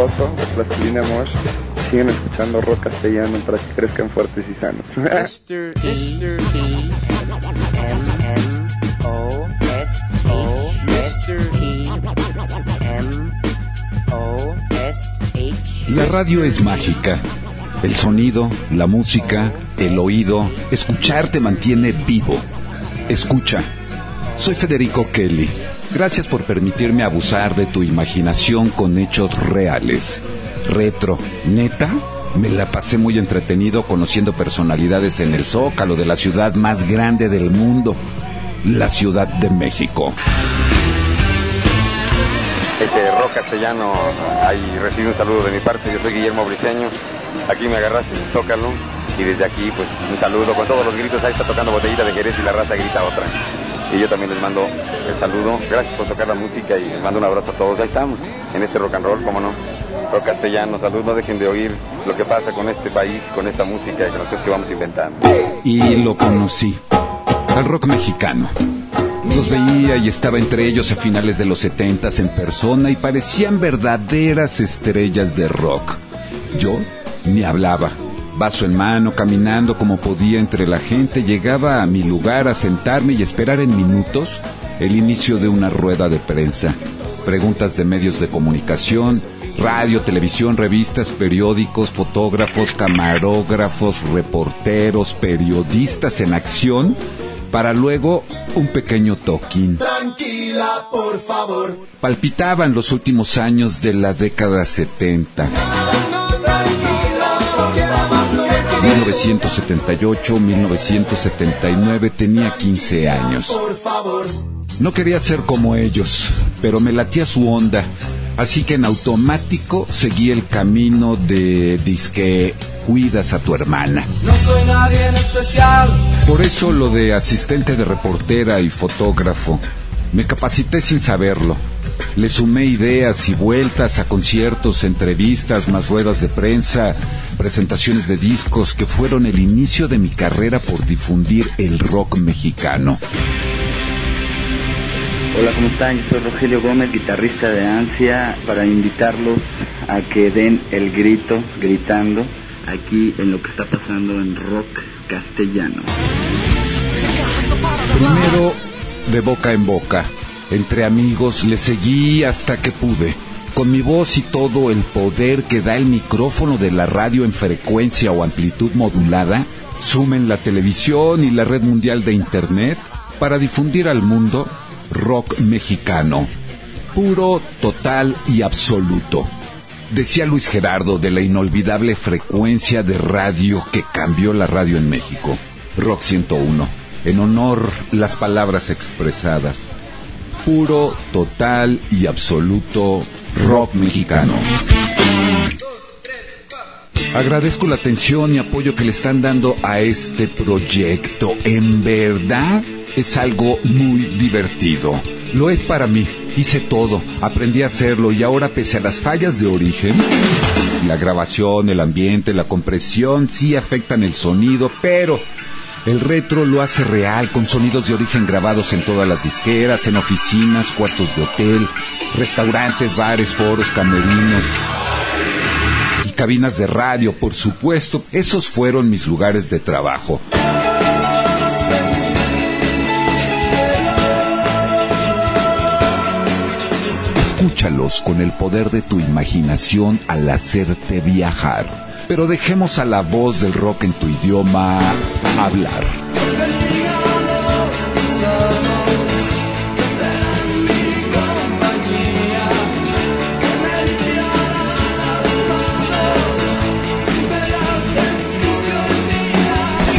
Y de Rosso, de Plastilina Mosh, siguen escuchando rock castellano para que crezcan fuertes y sanos. Mr. Mr. E M M O S O Mr. E M O S H La radio es mágica. El sonido, la música, el oído, escuchar te mantiene vivo. Escucha. Soy Federico Kelly. Gracias por permitirme abusar de tu imaginación con hechos reales. Retro, neta, me la pasé muy entretenido conociendo personalidades en el zócalo de la ciudad más grande del mundo, la Ciudad de México. Ese rock castellano, ahí recibe un saludo de mi parte. Yo soy Guillermo Briceño. Aquí me agarraste en el Zócalo. Y desde aquí, pues, un saludo con todos los gritos. Ahí está tocando botellita de Jerez y la raza grita otra. Y yo también les mando el saludo. Gracias por tocar la música y les mando un abrazo a todos. Ahí estamos, en este rock and roll, cómo no. Rock castellano, salud. No dejen de oír lo que pasa con este país, con esta música y con las que vamos inventando. Y lo conocí, al rock mexicano. Los veía y estaba entre ellos a finales de los setentas en persona y parecían verdaderas estrellas de rock. Yo ni hablaba. Vaso en mano, caminando como podía entre la gente, llegaba a mi lugar a sentarme y esperar en minutos el inicio de una rueda de prensa. Preguntas de medios de comunicación, radio, televisión, revistas, periódicos, fotógrafos, camarógrafos, reporteros, periodistas en acción, para luego un pequeño toquín. Tranquila, por favor. Palpitaban los últimos años de la década 70. 1978, 1979, tenía 15 años. No quería ser como ellos, pero me latía su onda, así que en automático seguí el camino de disque cuidas a tu hermana. No soy nadie en especial. Por eso lo de asistente de reportera y fotógrafo. Me capacité sin saberlo. Le sumé ideas y vueltas a conciertos, entrevistas, más ruedas de prensa, presentaciones de discos que fueron el inicio de mi carrera por difundir el rock mexicano. Hola, ¿cómo están? Yo soy Rogelio Gómez, guitarrista de Ansia, para invitarlos a que den el grito, gritando, aquí en lo que está pasando en rock castellano. Primero, de boca en boca, entre amigos, le seguí hasta que pude. Con mi voz y todo el poder que da el micrófono de la radio en frecuencia o amplitud modulada, sumen la televisión y la red mundial de Internet para difundir al mundo rock mexicano, puro, total y absoluto. Decía Luis Gerardo de la inolvidable frecuencia de radio que cambió la radio en México, Rock 101, en honor las palabras expresadas, puro, total y absoluto rock mexicano. Agradezco la atención y apoyo que le están dando a este proyecto. En verdad es algo muy divertido. Lo es para mí. Hice todo, aprendí a hacerlo y ahora pese a las fallas de origen, la grabación, el ambiente, la compresión sí afectan el sonido, pero el retro lo hace real con sonidos de origen grabados en todas las disqueras, en oficinas, cuartos de hotel, restaurantes, bares, foros, camerinos y cabinas de radio, por supuesto. Esos fueron mis lugares de trabajo. Escúchalos con el poder de tu imaginación al hacerte viajar. Pero dejemos a la voz del rock en tu idioma hablar.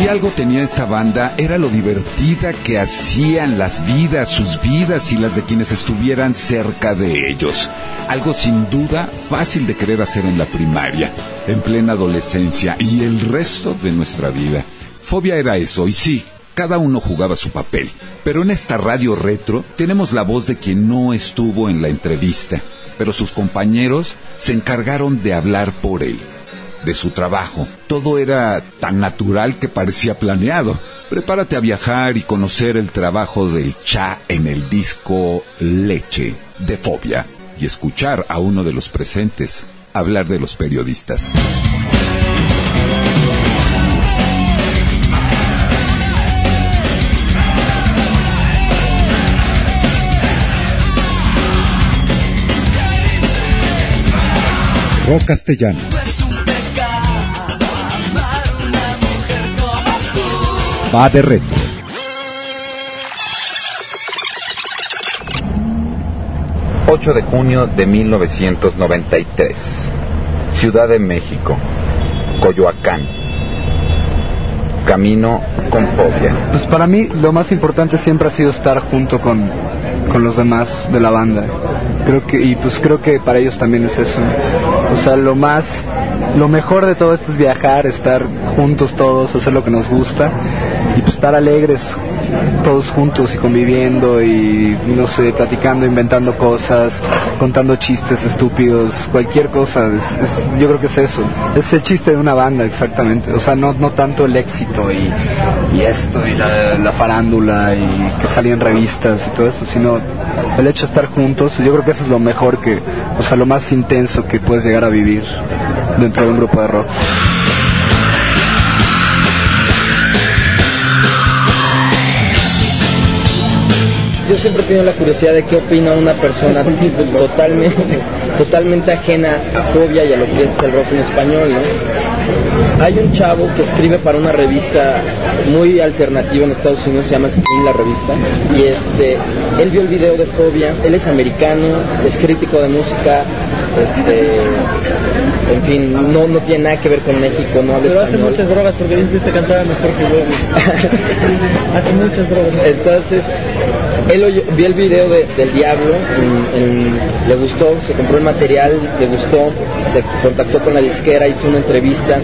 Si algo tenía esta banda era lo divertida que hacían las vidas, sus vidas y las de quienes estuvieran cerca de ellos. Algo sin duda fácil de querer hacer en la primaria, en plena adolescencia y el resto de nuestra vida. Fobia era eso, y sí, cada uno jugaba su papel. Pero en esta radio retro tenemos la voz de quien no estuvo en la entrevista, pero sus compañeros se encargaron de hablar por él de su trabajo. Todo era tan natural que parecía planeado. Prepárate a viajar y conocer el trabajo del Cha en el disco Leche de Fobia y escuchar a uno de los presentes hablar de los periodistas. Rock. Va de retro. ...8 de junio de 1993... ...Ciudad de México... ...Coyoacán... ...camino con fobia... Pues para mí lo más importante siempre ha sido estar junto con, con los demás de la banda. Creo que, y pues creo que para ellos también es eso. O sea, lo más, lo mejor de todo esto es viajar, estar juntos todos, hacer lo que nos gusta y pues estar alegres todos juntos y conviviendo y no sé, platicando, inventando cosas, contando chistes estúpidos, cualquier cosa. Es, es- yo creo que es eso. Es el chiste de una banda, exactamente. O sea, no, no tanto el éxito y, y esto y la, la farándula y que salían revistas y todo eso, sino el hecho de estar juntos. Yo creo que eso es lo mejor que, o sea, lo más intenso que puedes llegar a vivir dentro de un grupo de rock. Yo siempre he tenido la curiosidad de qué opina una persona totalmente, totalmente ajena a Fobia y a lo que es el rock en español, ¿no? Hay un chavo que escribe para una revista muy alternativa en Estados Unidos, se llama Spin la revista, y este, él vio el video de Fobia, él es americano, es crítico de música, este, en fin, no, no tiene nada que ver con México, no habla Pero hace muchas drogas porque se cantaba mejor que yo. hace muchas drogas. Entonces, él oye- vio el video de- del Diablo, le gustó, se compró el material, le gustó, se contactó con la disquera, hizo una entrevista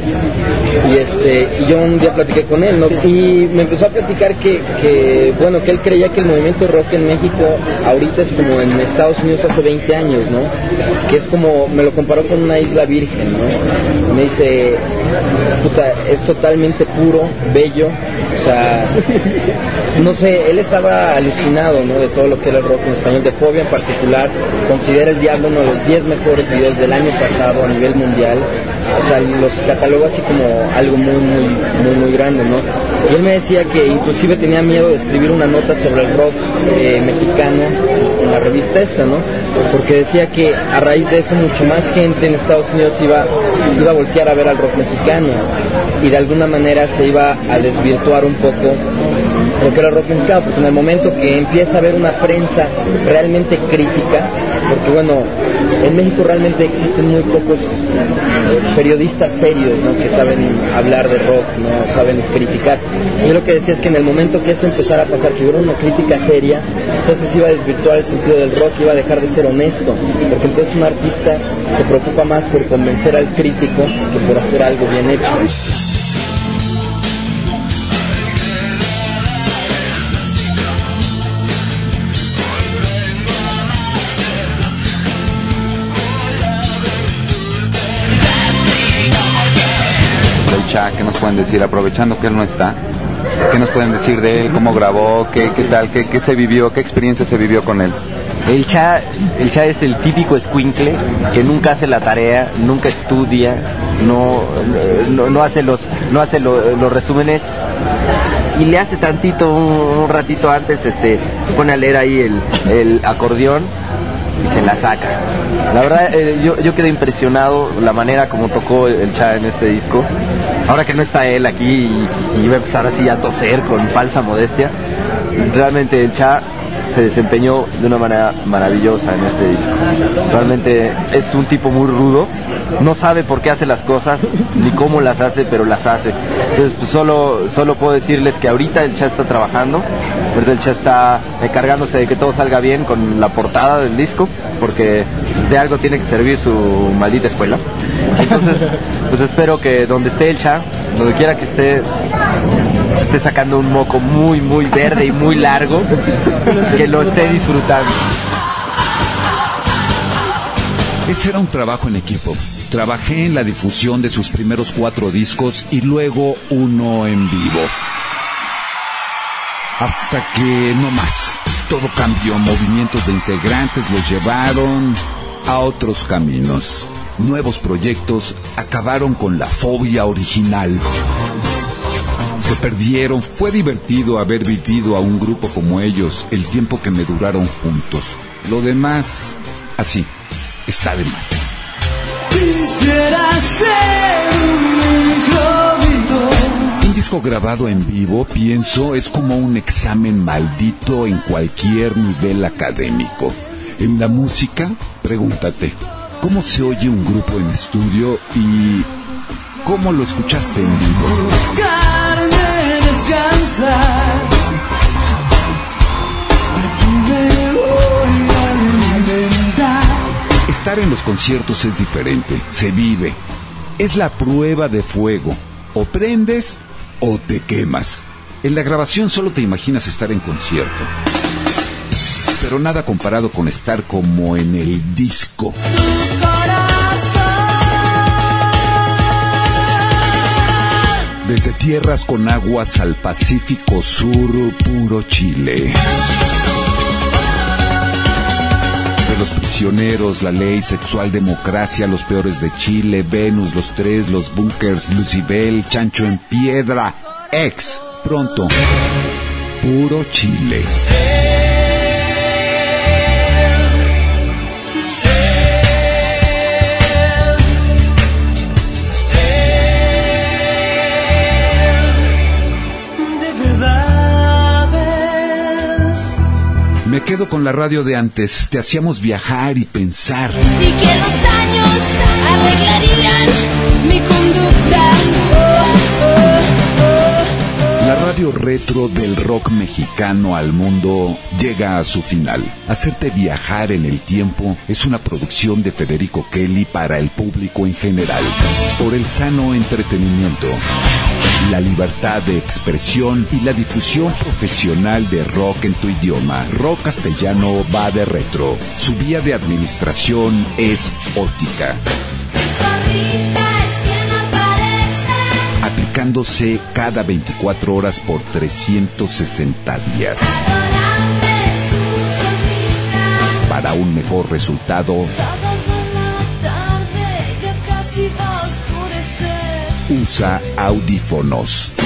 y este y yo un día platiqué con él, ¿no? Y me empezó a platicar que, que, bueno, que él creía que el movimiento rock en México ahorita es como en Estados Unidos hace 20 años, ¿no? Que es como, me lo comparó con una isla virgen, ¿no? Me dice, puta, es totalmente puro, bello, sea, no sé, él estaba alucinado ¿no? de todo lo que era el rock en español, de Fobia en particular, considera el Diablo uno de los 10 mejores videos del año pasado a nivel mundial, o sea, los cataloga así como algo muy, muy, muy, muy grande, ¿no? Y él me decía que inclusive tenía miedo de escribir una nota sobre el rock eh, mexicano en la revista esta, ¿no? Porque decía que a raíz de eso mucho más gente en Estados Unidos iba, iba a voltear a ver al rock mexicano y de alguna manera se iba a desvirtuar un poco lo que era el rock mexicano, porque en el momento que empieza a haber una prensa realmente crítica, porque bueno, en México realmente existen muy pocos periodistas serios ¿no? que saben hablar de rock, no saben criticar. Yo lo que decía es que en el momento que eso empezara a pasar, que hubiera una crítica seria, entonces iba a desvirtuar el sentido del rock, iba a dejar de ser honesto, porque entonces un artista se preocupa más por convencer al crítico que por hacer algo bien hecho. Del Cha, ¿qué nos pueden decir? Aprovechando que él no está, ¿qué nos pueden decir de él? ¿Cómo grabó? ¿Qué, qué tal? ¿Qué, ¿Qué se vivió? ¿Qué experiencia se vivió con él? El Cha, el Cha es el típico escuincle que nunca hace la tarea, nunca estudia, no, no, no hace los, no hace lo- los resúmenes y le hace tantito, un, un ratito antes, este, se pone a leer ahí el, el acordeón se la saca. La verdad, eh, yo, yo quedé impresionado la manera como tocó el Cha en este disco. Ahora que no está él aquí y, y va a empezar así a toser con falsa modestia, realmente el Cha se desempeñó de una manera maravillosa en este disco. Realmente es un tipo muy rudo, no sabe por qué hace las cosas ni cómo las hace, pero las hace. Entonces, pues, solo, solo puedo decirles que ahorita el Cha está trabajando, el Cha está encargándose de que todo salga bien con la portada del disco, porque de algo tiene que servir su maldita escuela. Entonces, pues espero que donde esté el Cha, donde quiera que esté, esté sacando un moco muy, muy verde y muy largo, que lo esté disfrutando. Ese era un trabajo en equipo. Trabajé en la difusión de sus primeros cuatro discos y luego uno en vivo. Hasta que no más. Todo cambió, movimientos de integrantes los llevaron a otros caminos. Nuevos proyectos acabaron con la fobia original. Se perdieron, fue divertido haber vivido a un grupo como ellos el tiempo que me duraron juntos. Lo demás, así, está de más. Quisiera ser un. Un disco grabado en vivo, pienso, es como un examen maldito en cualquier nivel académico. En la música, pregúntate, ¿cómo se oye un grupo en estudio y cómo lo escuchaste en vivo? Estar en los conciertos es diferente, se vive. Es la prueba de fuego. O prendes o te quemas. En la grabación solo te imaginas estar en concierto. Pero nada comparado con estar como en el disco. Desde tierras con aguas al Pacífico Sur, puro Chile. De los prisioneros, la ley, sexual democracia, los peores de Chile, Venus, los tres, los bunkers, Lucibel, Chancho en piedra, ex, pronto. Puro Chile. Quedo con la radio de antes. Te hacíamos viajar y pensar. y que los años arreglarían mi conducta. La radio retro del rock mexicano al mundo llega a su final. Hacerte viajar en el tiempo es una producción de Federico Kelly para el público en general. Por el sano entretenimiento, la libertad de expresión y la difusión profesional de rock en tu idioma. Rock castellano va de retro. Su vía de administración es óptica. aplicándose cada 24 horas por 360 días. Para un mejor resultado, usa audífonos.